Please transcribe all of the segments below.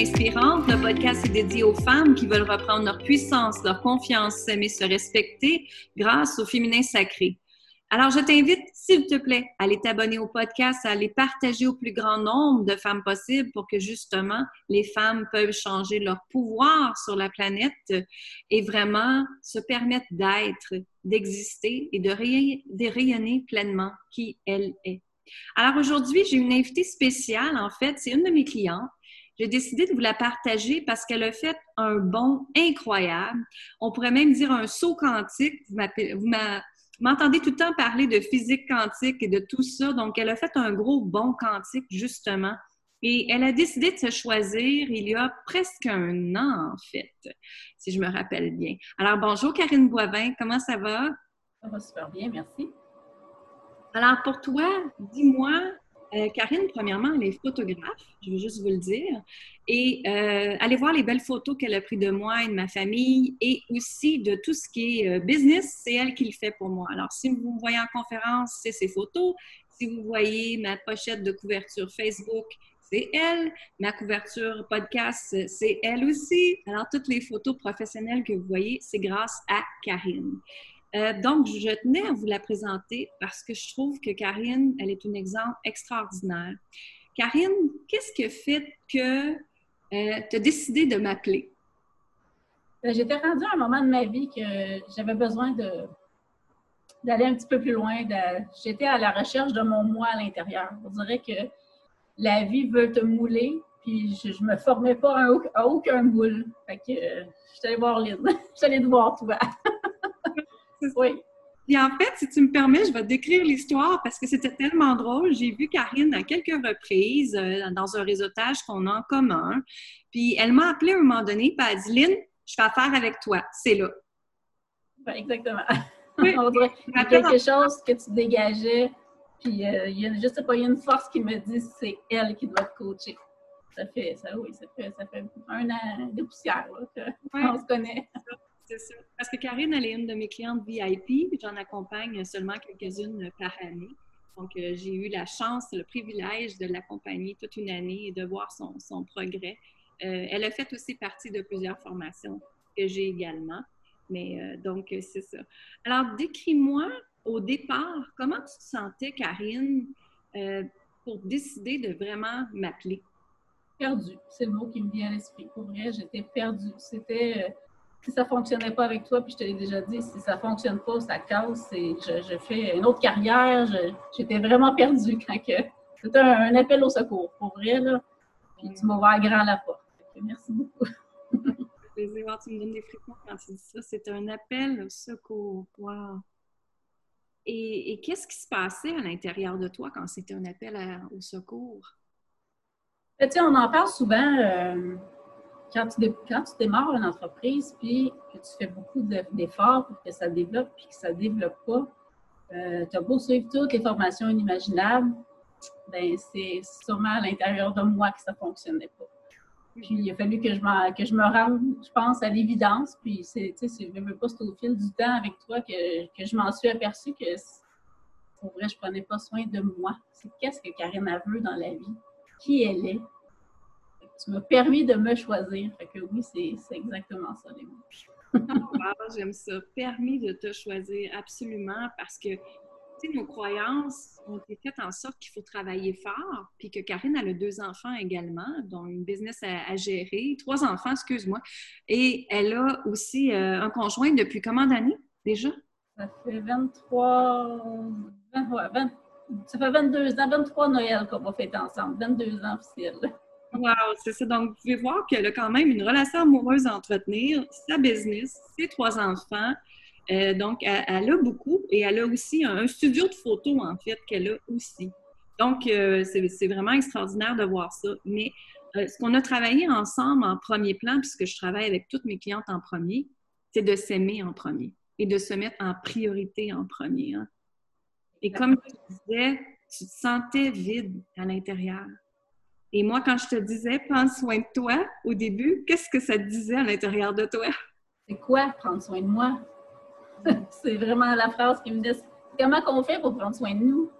Inspirantes. Le podcast est dédié aux femmes qui veulent reprendre leur puissance, leur confiance, s'aimer, se respecter grâce au féminin sacré. Alors, je t'invite, s'il te plaît, à aller t'abonner au podcast, à aller partager au plus grand nombre de femmes possible pour que justement les femmes peuvent changer leur pouvoir sur la planète et vraiment se permettre d'être, d'exister et de, rayonner pleinement qui elle est. Alors aujourd'hui, j'ai une invitée spéciale, en fait, c'est une de mes clientes. J'ai décidé de vous la partager parce qu'elle a fait un bond incroyable. On pourrait même dire un saut quantique. Vous m'entendez tout le temps parler de physique quantique et de tout ça. Donc, elle a fait un gros bond quantique, justement. Et elle a décidé de se choisir il y a presque un an, en fait, si je me rappelle bien. Alors, bonjour Karine Boivin, comment ça va? Ça va super bien, merci. Alors, pour toi, dis-moi, euh, Karine, premièrement, elle est photographe, je veux juste vous le dire. Et euh, allez voir les belles photos qu'elle a prises de moi et de ma famille et aussi de tout ce qui est euh, business, c'est elle qui le fait pour moi. Alors, si vous me voyez en conférence, c'est ses photos. Si vous voyez ma pochette de couverture Facebook, c'est elle. Ma couverture podcast, c'est elle aussi. Alors, toutes les photos professionnelles que vous voyez, c'est grâce à Karine. Euh, donc, je tenais à vous la présenter parce que je trouve que Karine, elle est un exemple extraordinaire. Karine, qu'est-ce qui a fait que euh, tu as décidé de m'appeler? Ben, j'étais rendue à un moment de ma vie que j'avais besoin d'aller un petit peu plus loin. J'étais à la recherche de mon moi à l'intérieur. On dirait que la vie veut te mouler, puis je, ne me formais pas à, aucun moule. Fait que euh, je suis allée voir Lynn. je suis allée te voir toi. Oui. Et en fait, si tu me permets, je vais te décrire l'histoire parce que c'était tellement drôle. J'ai vu Karine à quelques reprises euh, dans un réseautage qu'on a en commun. Puis elle m'a appelé à un moment donné, puis elle a dit Lynn, je fais affaire avec toi. C'est là. exactement. On dirait qu'il y a quelque chose que tu dégageais, puis euh, il y a, je sais pas, il y a une force qui me dit c'est elle qui doit te coacher. Ça fait, ça, oui, ça fait, ça fait un an de poussière qu'on se connaît. C'est ça. Parce que Karine, elle est une de mes clientes VIP. J'en accompagne seulement quelques-unes par année. Donc, euh, j'ai eu la chance, le privilège de l'accompagner toute une année et de voir son, progrès. Euh, elle a fait aussi partie de plusieurs formations que j'ai également. Mais euh, donc, c'est ça. Alors, décris-moi au départ, comment tu te sentais, Karine, pour décider de vraiment m'appeler? Perdue, c'est le mot qui me vient à l'esprit. Pour vrai, j'étais perdue. C'était si ça ne fonctionnait pas avec toi, puis je te l'ai déjà dit, si ça ne fonctionne pas, ça casse, et je, fais une autre carrière. J'étais vraiment perdue quand que. C'était un, appel au secours, pour vrai, là. Puis tu m'as ouvert grand la porte. Merci beaucoup. plaisir. Tu me donnes des frissons quand tu dis ça. C'est un appel au secours. Wow. Et, qu'est-ce qui se passait à l'intérieur de toi quand c'était un appel au secours? Ben, tu sais, on en parle souvent. Euh, quand tu, démarres une entreprise, puis que tu fais beaucoup d'efforts pour que ça développe, puis que ça ne développe pas, euh, tu as beau suivre toutes les formations inimaginables, ben c'est sûrement à l'intérieur de moi que ça ne fonctionnait pas. Puis il a fallu que je, me rende, je pense, à l'évidence. Puis c'est, tu sais, je pas, c'est au fil du temps avec toi que, je m'en suis aperçue que, pour vrai, je prenais pas soin de moi. C'est qu'est-ce que Karine a veut dans la vie, qui elle est, tu m'as permis de me choisir. Fait que oui, c'est exactement ça, les mots. J'aime ça. Permis de te choisir, absolument, parce que nos croyances ont été faites en sorte qu'il faut travailler fort, puis que Karine a deux enfants également, dont une business à, gérer, trois enfants, excuse-moi, et elle a aussi euh, un conjoint depuis combien d'années déjà? Ça fait 23, ça fait 22 ans, 23 Noël qu'on va fêter ensemble, 22 ans officiels. Wow, c'est ça. Donc, vous pouvez voir qu'elle a quand même une relation amoureuse à entretenir, sa business, ses trois enfants. Euh, donc, elle, a beaucoup et elle a aussi un, studio de photos, en fait, qu'elle a aussi. Donc, euh, c'est vraiment extraordinaire de voir ça. Mais euh, ce qu'on a travaillé ensemble en premier plan, puisque je travaille avec toutes mes clientes en premier, c'est de s'aimer en premier et de se mettre en priorité en premier. Hein. Et comme tu disais, tu te sentais vide à l'intérieur. Et moi, quand je te disais prends soin de toi au début, qu'est-ce que ça te disait à l'intérieur de toi? C'est quoi prendre soin de moi? c'est vraiment la phrase qui me dit comment qu'on fait pour prendre soin de nous?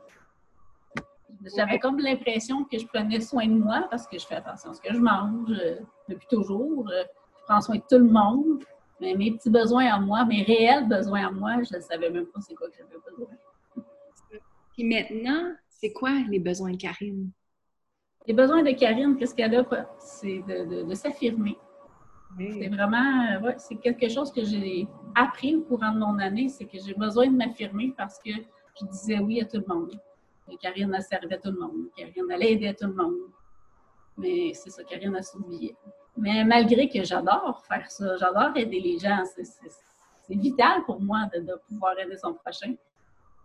J'avais comme l'impression que je prenais soin de moi parce que je fais attention à ce que je mange euh, depuis toujours. Euh, je prends soin de tout le monde. Mais mes petits besoins à moi, mes réels besoins à moi, je ne savais même pas c'est quoi que j'avais besoin. Puis maintenant, c'est quoi les besoins de Karine? Les besoins de Karine, qu'est-ce qu'elle a? C'est de, s'affirmer. C'est vraiment, euh, ouais, c'est quelque chose que j'ai appris au courant de mon année, c'est que j'ai besoin de m'affirmer parce que je disais oui à tout le monde. Karine a servi à tout le monde. Karine allait aider tout le monde. Mais c'est ça, Karine a s'oublié. Mais malgré que j'adore faire ça, j'adore aider les gens, c'est vital pour moi de, pouvoir aider son prochain.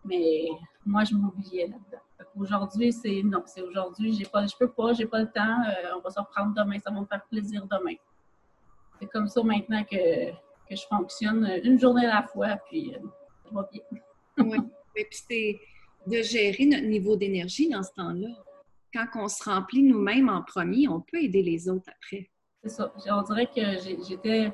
Mais moi, je m'oubliais là-dedans. Aujourd'hui, c'est non, c'est aujourd'hui, j'ai pas, je peux pas, j'ai pas le temps, euh, on va se reprendre demain, ça va me faire plaisir demain. C'est comme ça maintenant que, que, je fonctionne, une journée à la fois, puis euh, je vais bien. oui, et puis c'est de gérer notre niveau d'énergie dans ce temps-là. Quand on se remplit nous-mêmes en premier, on peut aider les autres après. C'est ça. On dirait que j'étais.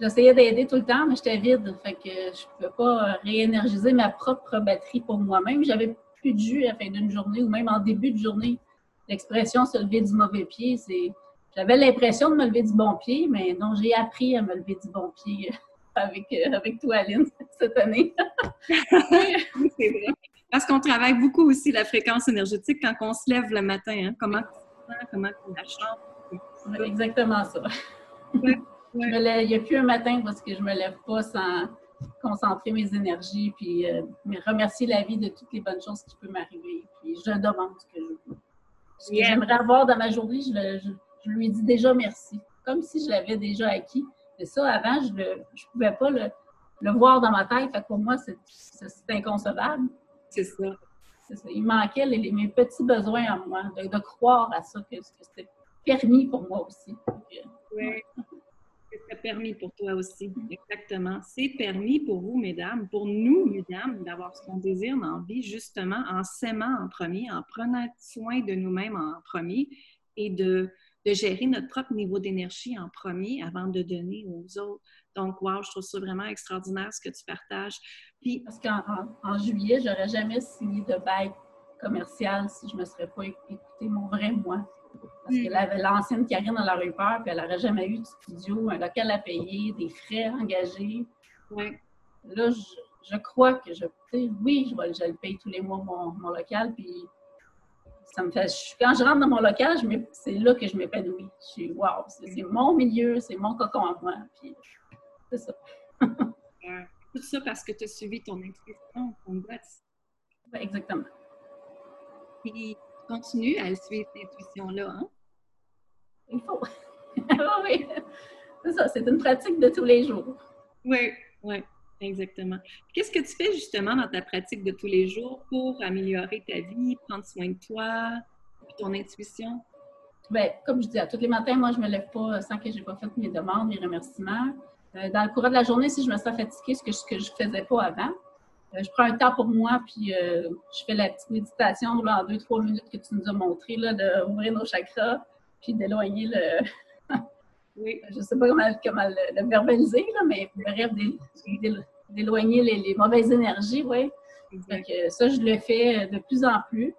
J'essayais d'aider tout le temps, mais j'étais vide. Fait que je ne pouvais pas réénergiser ma propre batterie pour moi-même. J'avais plus de jus à la fin d'une journée ou même en début de journée. L'expression se lever du mauvais pied, c'est. J'avais l'impression de me lever du bon pied, mais non, j'ai appris à me lever du bon pied avec, avec toi, Aline, cette année. c'est vrai. Parce qu'on travaille beaucoup aussi la fréquence énergétique quand on se lève le matin. Hein. Comment tu sens, comment tu la chantes? exactement ça. il n'y a plus un matin parce que je ne me lève pas sans concentrer mes énergies puis euh, remercier la vie de toutes les bonnes choses qui peuvent m'arriver. Puis je demande ce que je veux. Ce que j'aimerais avoir dans ma journée, je, lui dis déjà merci. Comme si je l'avais déjà acquis. Mais ça, avant, je ne pouvais pas le, voir dans ma tête. pour moi, c'est inconcevable. C'est ça. Il manquait mes petits besoins à moi, de, croire à ça, que, c'était permis pour moi aussi. Oui, permis pour toi aussi, exactement. C'est permis pour vous, mesdames, pour nous, mesdames, d'avoir ce qu'on désire dans la vie, justement, en s'aimant en premier, en prenant soin de nous-mêmes en premier et de, gérer notre propre niveau d'énergie en premier avant de donner aux autres. Donc, wow, je trouve ça vraiment extraordinaire ce que tu partages. Puis, parce qu'en en, juillet, j'aurais jamais signé de bail commercial si je ne me serais pas écouté mon vrai moi. Parce que mm. l'ancienne Karine, elle aurait eu peur, puis elle n'aurait jamais eu de studio, un local à payer, des frais engagés. Ouais. Là, je, crois que je, oui, je, je le paye tous les mois, mon, mon local, puis ça me fait. quand je rentre dans mon local, c'est là que je m'épanouis. Je suis wow, c'est mon milieu, c'est mon cocon à moi. Puis c'est ça. Tout ça parce que tu as suivi ton intuition, ton gut. exactement. Puis continue à suivre cette intuition-là, hein? Il faut. oui, c'est ça, c'est une pratique de tous les jours. Oui, oui, exactement. Qu'est-ce que tu fais justement dans ta pratique de tous les jours pour améliorer ta vie, prendre soin de toi, ton intuition? Bien, comme je dis, à tous les matins, moi, je ne me lève pas sans que je n'ai pas fait mes demandes, mes remerciements. Euh, dans le courant de la journée, si je me sens fatiguée, ce que, je ne faisais pas avant, je prends un temps pour moi, puis euh, je fais la petite méditation en deux, trois minutes que tu nous as montré, là, d'ouvrir nos chakras, puis d'éloigner le. oui. Je ne sais pas comment, le, verbaliser, là, mais bref, d'éloigner les, mauvaises énergies, oui. ça, je le fais de plus en plus.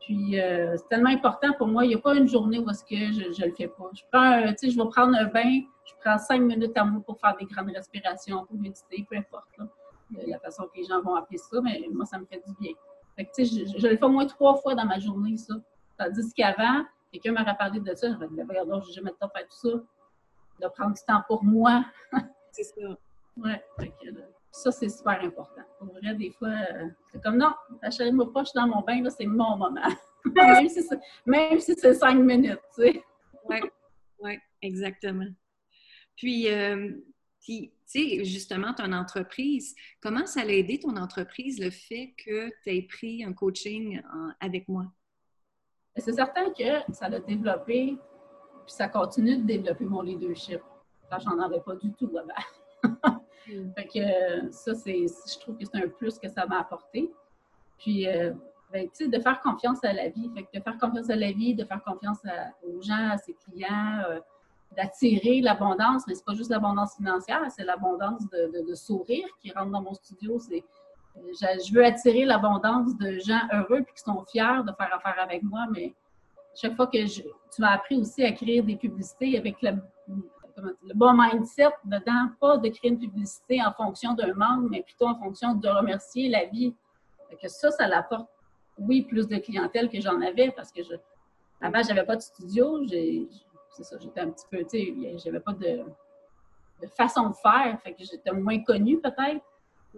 Puis, c'est tellement important pour moi. Il n'y a pas une journée où est-ce que je ne le fais pas. Je prends, tu sais, je vais prendre un bain je prends cinq minutes à moi pour faire des grandes respirations, pour méditer, peu importe la façon que les gens vont appeler ça, mais moi, ça me fait du bien. Fait que, je, je, le fais au moins trois fois dans ma journée, ça. Tandis qu'avant, quelqu'un m'aurait parlé de ça, je me disais, regarde, je jamais le temps de faire tout ça, de prendre du temps pour moi. c'est ça. Oui, ça, c'est super important. Pour vrai, des fois, euh, c'est comme non, la moi pas, je suis dans mon bain, là, c'est mon moment. même si c'est cinq minutes, tu sais. Oui, oui, exactement. Puis, euh, tu sais, justement, ton entreprise, comment ça a aidé ton entreprise le fait que tu aies pris un coaching avec moi? C'est certain que ça a développé, puis ça continue de développer mon leadership. Là, j'en avais pas du tout avant. Hmm. fait que ça, c'est, je trouve que c'est un plus que ça m'a apporté. Puis, euh, ben, tu sais, de faire confiance à la vie. Fait que de faire confiance à la vie, de faire confiance aux gens, à ses clients, euh, d'attirer l'abondance, mais c'est pas juste l'abondance financière, c'est l'abondance de, de, sourire qui rentre dans mon studio. C'est je, veux attirer l'abondance de gens heureux et qui sont fiers de faire affaire avec moi, mais chaque fois que je, tu m'as appris aussi à créer des publicités avec le, le bon mindset dedans, pas de créer une publicité en fonction d'un manque, mais plutôt en fonction de remercier la vie. que ça, ça l'apporte, oui, plus de clientèle que j'en avais parce que je, avant, j'avais pas de studio. C'est ça, j'étais un petit peu, tu sais, j'avais pas de, façon de faire. Fait que j'étais moins connue peut-être.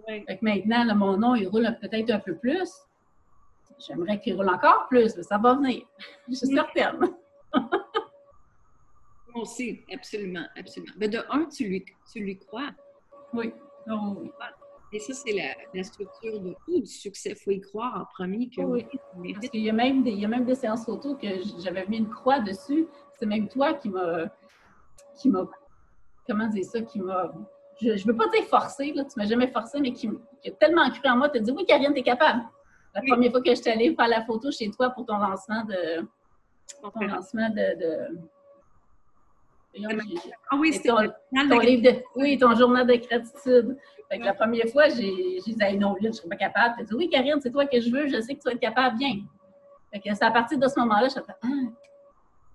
Fait que maintenant, mon nom, il roule peut-être un peu plus. J'aimerais qu'il roule encore plus, mais ça va venir. Je suis certaine. Moi aussi, absolument, absolument. Mais de un, tu lui, tu lui crois? Oui. Oh, oui. Et ça, c'est la, structure de tout du succès. Il faut y croire en premier que oui. Parce qu'il y, a même des, il y a même des séances photos que j'avais mis une croix dessus. C'est même toi qui m'a. qui m'a. Comment dire ça? Qui m'a. Je ne veux pas dire forcé, là, tu m'as jamais forcé, mais qui, a tellement cru en moi, tu as dit Oui, Karine, tu es capable. La première fois que je suis allée faire la photo chez toi pour ton lancement de. Ton lancement de ah oui, c'était ton, ton livre de, Oui, ton journal de gratitude. Fait que la première fois, j'ai dit à non, je ne serais pas capable. Tu dit Oui, Karine, c'est toi que je veux, je sais que tu vas être capable, viens. Fait que c'est à partir de ce moment-là, je fait ah,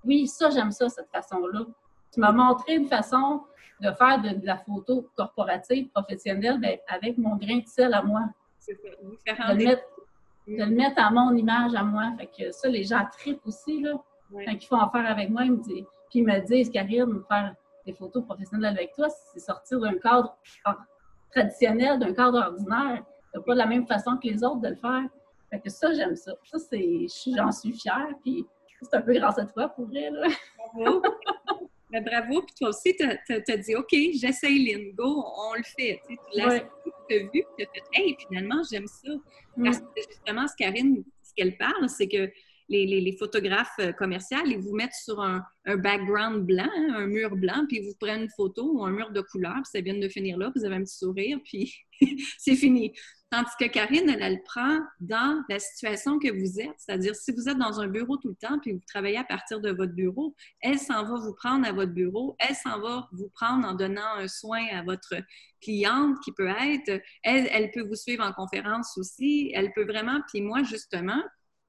oui, ça, j'aime ça, cette façon-là. Tu m'as montré une façon de faire de, la photo corporative, professionnelle, ben, avec mon grain de sel à moi. C'est ça, de le, mettre, de le mettre à mon image à moi. Fait que ça, les gens tripent aussi, là. Quand ils font affaire avec moi, ils me disent ils me disent, Karine, faire des photos professionnelles avec toi, c'est sortir d'un cadre traditionnel, d'un cadre ordinaire. C'est pas de la même façon que les autres de le faire. Fait que ça, j'aime ça. Ça, c'est, j'en suis fière. Puis c'est un peu grâce à toi pour vrai. Là. Bravo. Ben, bravo. Puis toi aussi, tu as, dit, OK, j'essaye Lynn, go, on le fait. Tu l'as vu, tu as fait, hey, finalement, j'aime ça. Parce que justement, ce Karine, ce qu'elle parle, c'est que les, photographes euh, commerciaux, ils vous mettent sur un, background blanc, hein, un mur blanc, puis ils vous prennent une photo ou un mur de couleur, puis ça vient de finir là, vous avez un petit sourire, puis c'est fini. Tandis que Karine, elle, elle prend dans la situation que vous êtes, c'est-à-dire si vous êtes dans un bureau tout le temps, puis vous travaillez à partir de votre bureau, elle s'en va vous prendre à votre bureau, elle s'en va vous prendre en donnant un soin à votre cliente qui peut être, elle, elle peut vous suivre en conférence aussi, elle peut vraiment, puis moi justement,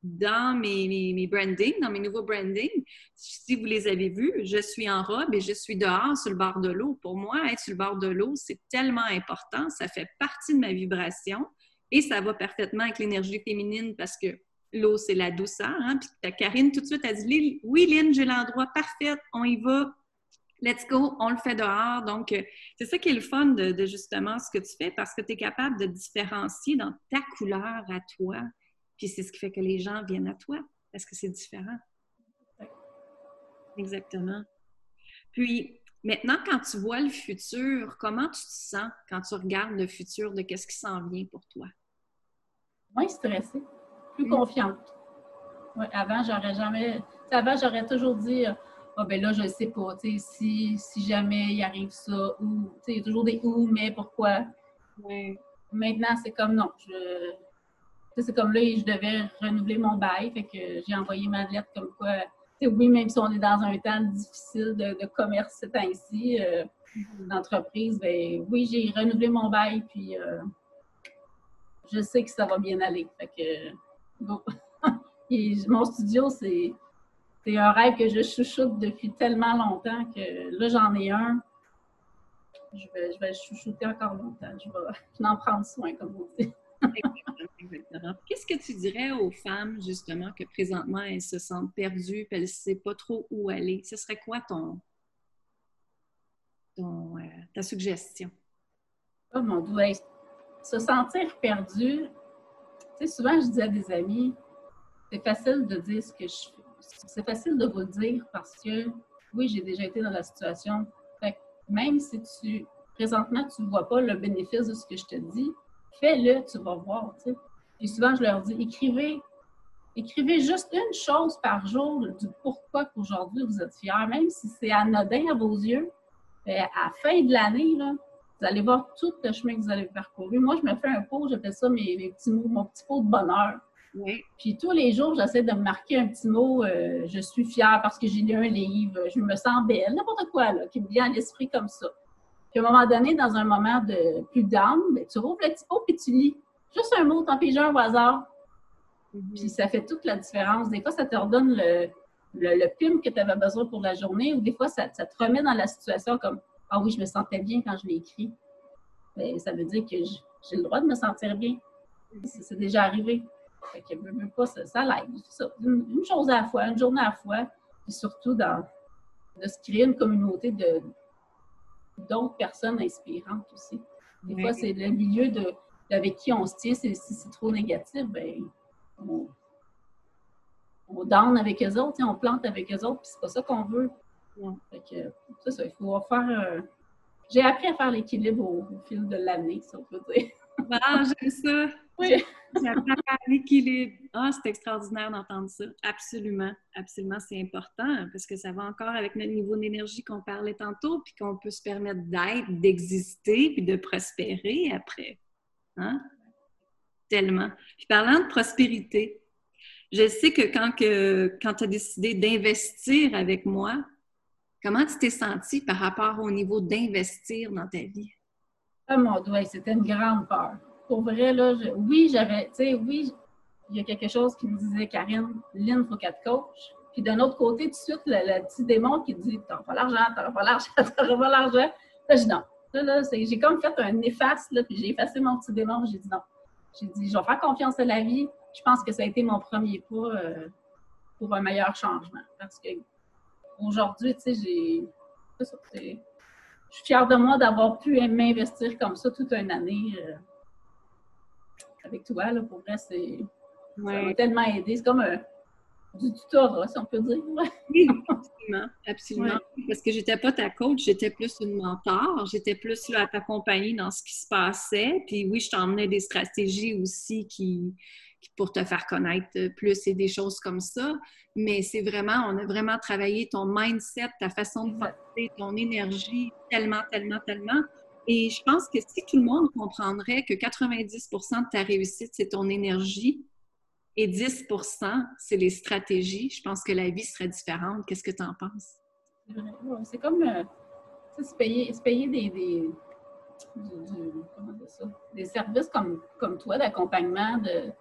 dans mes, mes, brandings, dans mes nouveaux brandings. Si vous les avez vus, je suis en robe et je suis dehors sur le bord de l'eau. Pour moi, être sur le bord de l'eau, c'est tellement important. Ça fait partie de ma vibration et ça va parfaitement avec l'énergie féminine parce que l'eau, c'est la douceur. Hein? Puis Karine, tout de suite, a dit Oui, Lynn, j'ai l'endroit parfait, on y va. Let's go, on le fait dehors. Donc, euh, c'est ça qui est le fun de, de justement ce que tu fais parce que tu es capable de différencier dans ta couleur à toi puis c'est ce qui fait que les gens viennent à toi, parce que c'est différent. Exactement. Puis, maintenant, quand tu vois le futur, comment tu te sens quand tu regardes le futur de qu'est-ce qui s'en vient pour toi? Moins stressée, plus confiante. avant, j'aurais jamais... Avant, j'aurais toujours dit ah ben là, je ne sais pas, si, si jamais il arrive ça, ou, il y a toujours des ou, mais pourquoi? Maintenant, c'est comme non, je, c'est comme là, je devais renouveler mon bail. Fait que j'ai envoyé ma lettre comme quoi, oui, même si on est dans un temps difficile de, commerce ce temps-ci, euh, d'entreprise, ben oui, j'ai renouvelé mon bail, puis euh, je sais que ça va bien aller. Fait que, mon studio, c'est un rêve que je chouchoute depuis tellement longtemps que là, j'en ai un. Je vais, je vais chouchouter encore longtemps. Je vais, je vais en prendre soin, comme vous dites. Qu'est-ce que tu dirais aux femmes, justement, que présentement, elles se sentent perdues, qu'elles ne savent pas trop où aller? Ce serait quoi ton, euh, ta suggestion? Oh mon Dieu, se sentir perdu, tu sais, souvent je dis à des amis, c'est facile de dire ce que je fais. C'est facile de vous le dire parce que, oui, j'ai déjà été dans la situation. même si tu, présentement, tu ne vois pas le bénéfice de ce que je te dis, fais-le, tu vas voir. Tu Et souvent, je leur dis, écrivez, écrivez juste une chose par jour du pourquoi qu'aujourd'hui vous êtes fiers, même si c'est anodin à vos yeux. À la fin de l'année, vous allez voir tout le chemin que vous allez parcourir. Moi, je me fais un pot, j'appelle ça mes, petits mots, mon petit pot de bonheur. Puis tous les jours, j'essaie de me marquer un petit mot euh, je suis fière parce que j'ai lu un livre, je me sens belle, n'importe quoi là, qui me vient à l'esprit comme ça. Puis à un moment donné, dans un moment de plus down, ben, tu rouvres le petit pot et tu lis. juste un mot, t'en piges un au hasard. Mm-hmm. Puis ça fait toute la différence. Des fois, ça te redonne le, le, que tu avais besoin pour la journée, ou des fois, ça, te remet dans la situation comme Ah oui, je me sentais bien quand je l'ai écrit. Ben, ça veut dire que j'ai le droit de me sentir bien. C'est déjà arrivé. Fait que même pas, ça, ça l'aide. Une, chose à la fois, une journée à la fois, et surtout dans, de se créer une communauté de d'autres personnes inspirantes aussi. Des fois, c'est le milieu de, avec qui on se tient. Si c'est trop négatif, ben, on, on donne avec eux autres, on plante avec eux autres, puis c'est pas ça qu'on veut. Fait que, ça, il faut faire. Euh, j'ai appris à faire l'équilibre au, fil de l'année, si on peut dire. Ah, j'aime ça! Oui. À l'équilibre. Ah, c'est extraordinaire d'entendre ça. Absolument. Absolument, c'est important parce que ça va encore avec notre niveau d'énergie qu'on parlait tantôt, puis qu'on peut se permettre d'être, d'exister, puis de prospérer après. Hein? Tellement. Puis parlant de prospérité, je sais que quand, que, quand tu as décidé d'investir avec moi, comment tu t'es senti par rapport au niveau d'investir dans ta vie? Ah mon Dieu, c'était une grande peur. Pour vrai, là, oui, j'avais, tu sais, oui, il y a quelque chose qui me disait, Karine, Lynn, il faut qu'elle coach. Puis d'un autre côté, tout de suite, le, petit démon qui dit, t'as pas l'argent, t'as pas l'argent, t'as pas l'argent. Là, je dis non. Là, là j'ai comme fait un efface, là, puis j'ai effacé mon petit démon, j'ai dit non. J'ai dit, je vais faire confiance à la vie, je pense que ça a été mon premier pas euh, pour un meilleur changement. Parce que aujourd'hui, tu sais, j'ai. Je suis fière de moi d'avoir pu m'investir comme ça toute une année euh, avec toi. Là, pour vrai, c'est. Ça m'a tellement aidé. C'est comme un, du tutorat, si on peut dire. oui, absolument. absolument. Parce que j'étais pas ta coach, j'étais plus une mentor. J'étais plus là à t'accompagner dans ce qui se passait. Puis oui, je t'emmenais des stratégies aussi qui, pour te faire connaître plus et des choses comme ça. Mais c'est vraiment, on a vraiment travaillé ton mindset, ta façon de penser, ton énergie, tellement, tellement, tellement. Et je pense que si tout le monde comprendrait que 90% de ta réussite, c'est ton énergie et 10% c'est les stratégies, je pense que la vie serait différente. Qu'est-ce que tu en penses? C'est comme euh, se payer, payer des, des, des services comme, comme toi d'accompagnement, de,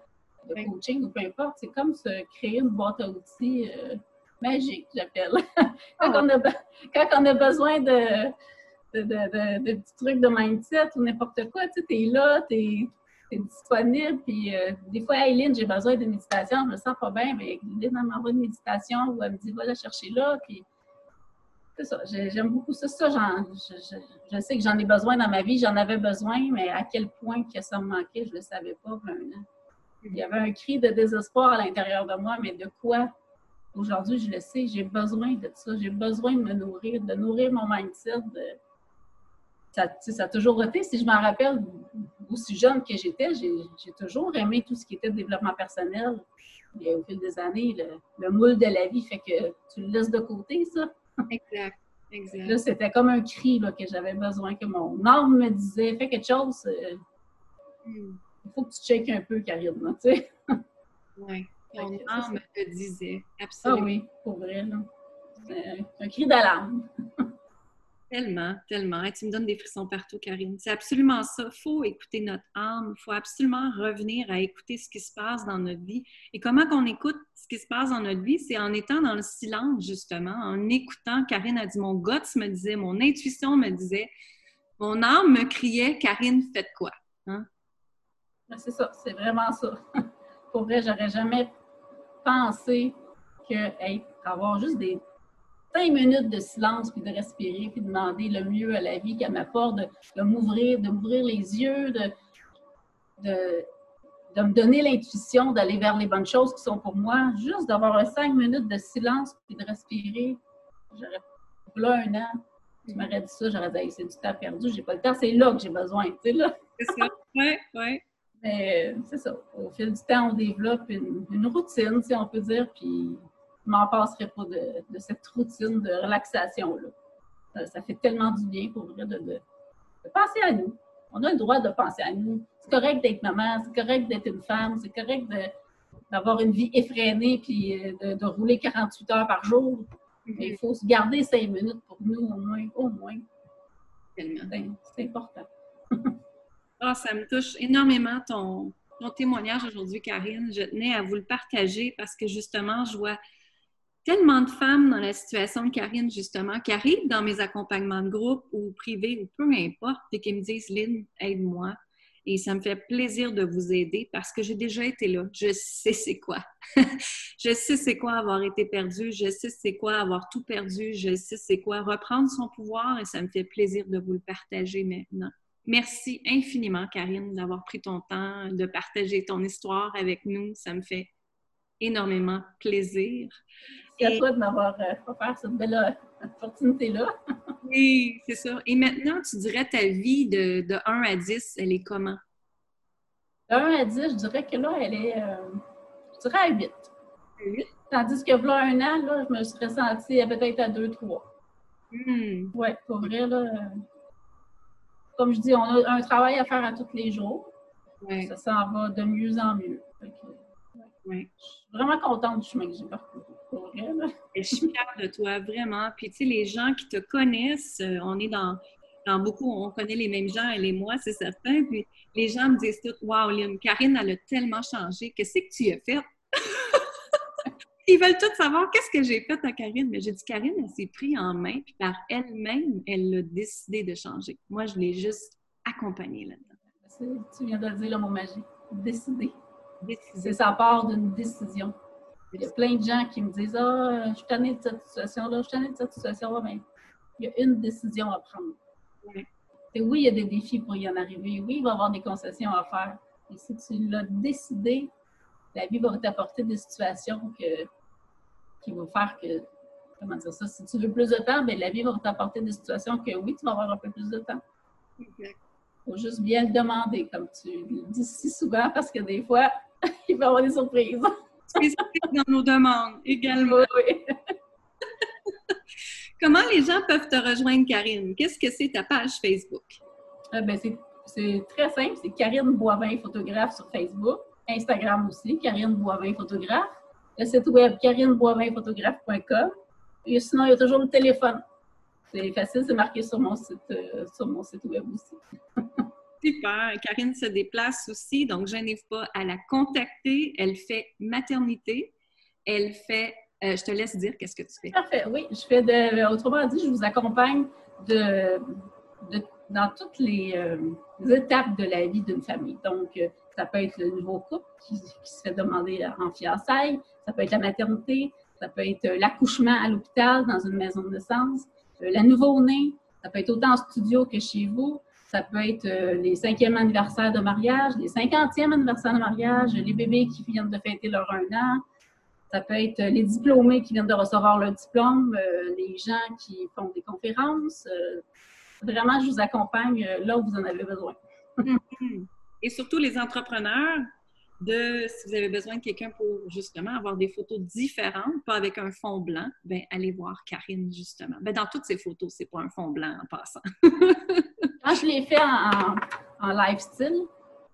de coaching ou peu importe. C'est comme se créer une boîte à outils euh, magique, j'appelle. quand, ah. on a, quand on a besoin de, de, petits trucs de mindset ou n'importe quoi, tu sais, es là, tu es, disponible. Puis euh, des fois, Aileen, j'ai besoin de méditation, je me sens pas bien, mais Aileen m'envoie une méditation ou elle me dit, va la chercher là. Puis c'est ça, j'aime beaucoup ça. ça je, je, sais que j'en ai besoin dans ma vie, j'en avais besoin, mais à quel point que ça me manquait, je ne le savais pas vraiment. Il y avait un cri de désespoir à l'intérieur de moi, mais de quoi? Aujourd'hui, je le sais, j'ai besoin de ça. J'ai besoin de me nourrir, de nourrir mon mindset. Ça, ça, a toujours été, si je m'en rappelle, aussi jeune que j'étais, j'ai toujours aimé tout ce qui était développement personnel. Et au fil des années, le, moule de la vie fait que tu le laisses de côté, ça. Exact. Exact. Là, c'était comme un cri que j'avais besoin, que mon âme me disait, fais quelque chose. Euh, hmm il faut que tu checkes un peu, Karine, tu sais. Oui, ton âme te disait, absolument. Ah oui, pour vrai, là. un cri d'alarme. Tellement, tellement. tu me donnes des frissons partout, Karine. C'est absolument ça. Il faut écouter notre âme. Il faut absolument revenir à écouter ce qui se passe dans notre vie. Et comment qu'on écoute ce qui se passe dans notre vie? C'est en étant dans le silence, justement, en écoutant. Karine a dit, mon guts me disait, mon intuition me disait, mon âme me criait, Karine, faites quoi? Hein? C'est ça, c'est vraiment ça. Pour vrai, j'aurais jamais pensé que avoir juste des cinq minutes de silence, puis de respirer, puis de demander le mieux à la vie qu'elle m'apporte, de, m'ouvrir, de m'ouvrir les yeux, de, de, me donner l'intuition d'aller vers les bonnes choses qui sont pour moi. Juste d'avoir cinq minutes de silence, puis de respirer. J'aurais, là, un an, tu m'aurais dit ça, j'aurais dit, c'est du temps perdu, j'ai pas le temps, c'est là que j'ai besoin, tu sais, là. c'est ça, oui, oui. Mais c'est ça. Au fil du temps, on développe une, routine, si on peut dire, puis m'en passerai pas de, cette routine de relaxation-là. Ça, fait tellement du bien pour vrai de, de, penser à nous. On a le droit de penser à nous. C'est correct d'être maman, c'est correct d'être une femme, c'est correct d'avoir une vie effrénée puis euh, de, rouler 48 heures par jour. Mais il faut se garder cinq minutes pour nous au moins, au moins. C'est important. Oh, ça me touche énormément ton, ton témoignage aujourd'hui, Karine. Je tenais à vous le partager parce que justement, je vois tellement de femmes dans la situation de Karine, justement, qui arrivent dans mes accompagnements de groupe ou privés ou peu importe, et qui me disent Lynn, aide-moi. Et ça me fait plaisir de vous aider parce que j'ai déjà été là. Je sais c'est quoi. je sais c'est quoi avoir été perdu. Je sais c'est quoi avoir tout perdu. Je sais c'est quoi reprendre son pouvoir et ça me fait plaisir de vous le partager maintenant. Merci infiniment, Karine, d'avoir pris ton temps, de partager ton histoire avec nous. Ça me fait énormément plaisir. Merci à toi de m'avoir euh, offert cette belle euh, opportunité-là. oui, c'est ça. Et maintenant, tu dirais ta vie de, de 1 à 10, elle est comment? De 1 à 10, je dirais que là, elle est, euh, je dirais à 8. 8? Tandis que là, un an, là, je me serais sentie peut-être à 2-3. Hmm. Oui, pour vrai, là comme je dis, on a un travail à faire à tous les jours. Ça s'en va de mieux en mieux. Je suis vraiment contente du chemin que j'ai parcouru. Je suis fière de toi, vraiment. Puis, tu sais, les gens qui te connaissent, euh, on est dans, dans beaucoup, on connaît les mêmes gens, elle et moi, c'est certain. Puis, les gens me disent tout, Wow, Lynn, Karine, elle a tellement changé. Qu'est-ce que tu as fait? Ils veulent tous savoir qu'est-ce que j'ai fait à Karine? Mais j'ai dit, Karine, elle s'est prise en main, puis par elle-même, elle a décidé de changer. Moi, je l'ai juste accompagnée là-dedans. Tu viens de le dire, le mot magique. Décider. C'est sa part d'une décision. Il y a plein de gens qui me disent Ah, je suis tannée de cette situation-là, je suis tannée de cette situation-là, mais il y a une décision à prendre. Et oui, il y a des défis pour y en arriver. Oui, il va y avoir des concessions à faire. Et si tu l'as décidé, la vie va t'apporter des situations que, qui vont faire que, comment dire ça, si tu veux plus de temps, bien, la vie va t'apporter des situations que oui, tu vas avoir un peu plus de temps. Il faut juste bien le demander, comme tu le dis si souvent, parce que des fois, il va y avoir des surprises. Spécifiques dans nos demandes également. Oui, Comment les gens peuvent te rejoindre, Karine? Qu'est-ce que c'est ta page Facebook? Euh, ben, c'est très simple, c'est Karine Boivin, photographe sur Facebook. Instagram aussi, Karine Boivin Photographe. Le site web karineboivinphotographe.com. Et sinon, il y a toujours le téléphone. C'est facile, c'est marqué sur mon site, euh, sur mon site web aussi. Super. Karine se déplace aussi, donc je n'ai pas à la contacter. Elle fait maternité. Elle fait. Euh, je te laisse dire qu'est-ce que tu fais. Parfait. Oui, je fais de. Autrement dit, je vous accompagne dans toutes les, euh, étapes de la vie d'une famille. Donc, ça peut être le nouveau couple qui, se fait demander en fiançailles, ça peut être la maternité, ça peut être euh, l'accouchement à l'hôpital, dans une maison de naissance, euh, la nouveau-né, ça peut être autant en studio que chez vous, ça peut être euh, les cinquièmes anniversaires de mariage, les cinquantièmes anniversaires de mariage, les bébés qui viennent de fêter leur un an, ça peut être les diplômés qui viennent de recevoir leur diplôme, les gens qui font des conférences. vraiment, je vous accompagne là où vous en avez besoin. Et surtout les entrepreneurs de si vous avez besoin de quelqu'un pour justement avoir des photos différentes, pas avec un fond blanc, ben allez voir Karine justement. Ben, dans toutes ces photos, c'est pas un fond blanc en passant. Quand je l'ai fait en, en lifestyle,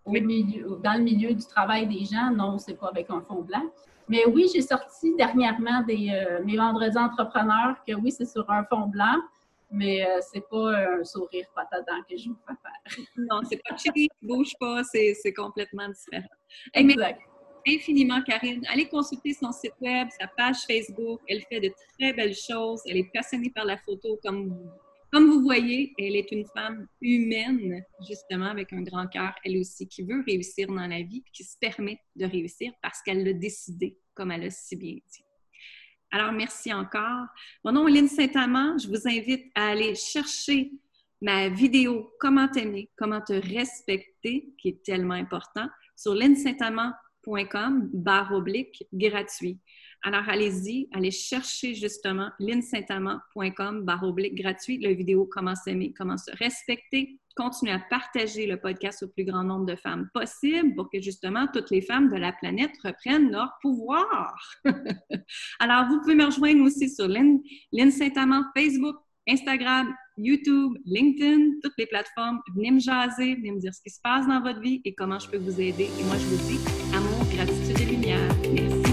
au milieu, dans le milieu du travail des gens, non, c'est pas avec un fond blanc. Mais oui, j'ai sorti dernièrement des, euh, mes vendredis entrepreneurs que oui, c'est sur un fond blanc mais euh, c'est pas un sourire patadant que je vous fais faire. non, c'est pas cheap, bouge pas, c'est complètement différent. Exact. infiniment, Karine. Allez consulter son site web, sa page Facebook. Elle fait de très belles choses. Elle est passionnée par la photo, comme, comme vous voyez. Elle est une femme humaine, justement, avec un grand cœur, elle aussi, qui veut réussir dans la vie, qui se permet de réussir parce qu'elle l'a décidé, comme elle a si bien dit. Alors, merci encore. Mon nom est Lynn Saint-Amand. Je vous invite à aller chercher ma vidéo Comment t'aimer, comment te respecter, qui est tellement important, sur lynnsaintamand.com, barre oblique, gratuit. Alors, allez-y, allez chercher justement lynnsaintamand.com, barre oblique, gratuit, la vidéo Comment s'aimer, comment se respecter, continuer à partager le podcast au plus grand nombre de femmes possible pour que justement toutes les femmes de la planète reprennent leur pouvoir. Alors, vous pouvez me rejoindre aussi sur Lynn, Facebook, Instagram, YouTube, LinkedIn, toutes les plateformes. Venez me jaser, venez me dire ce qui se passe dans votre vie et comment je peux vous aider. Et moi, je vous dis amour, gratitude et lumière. Merci.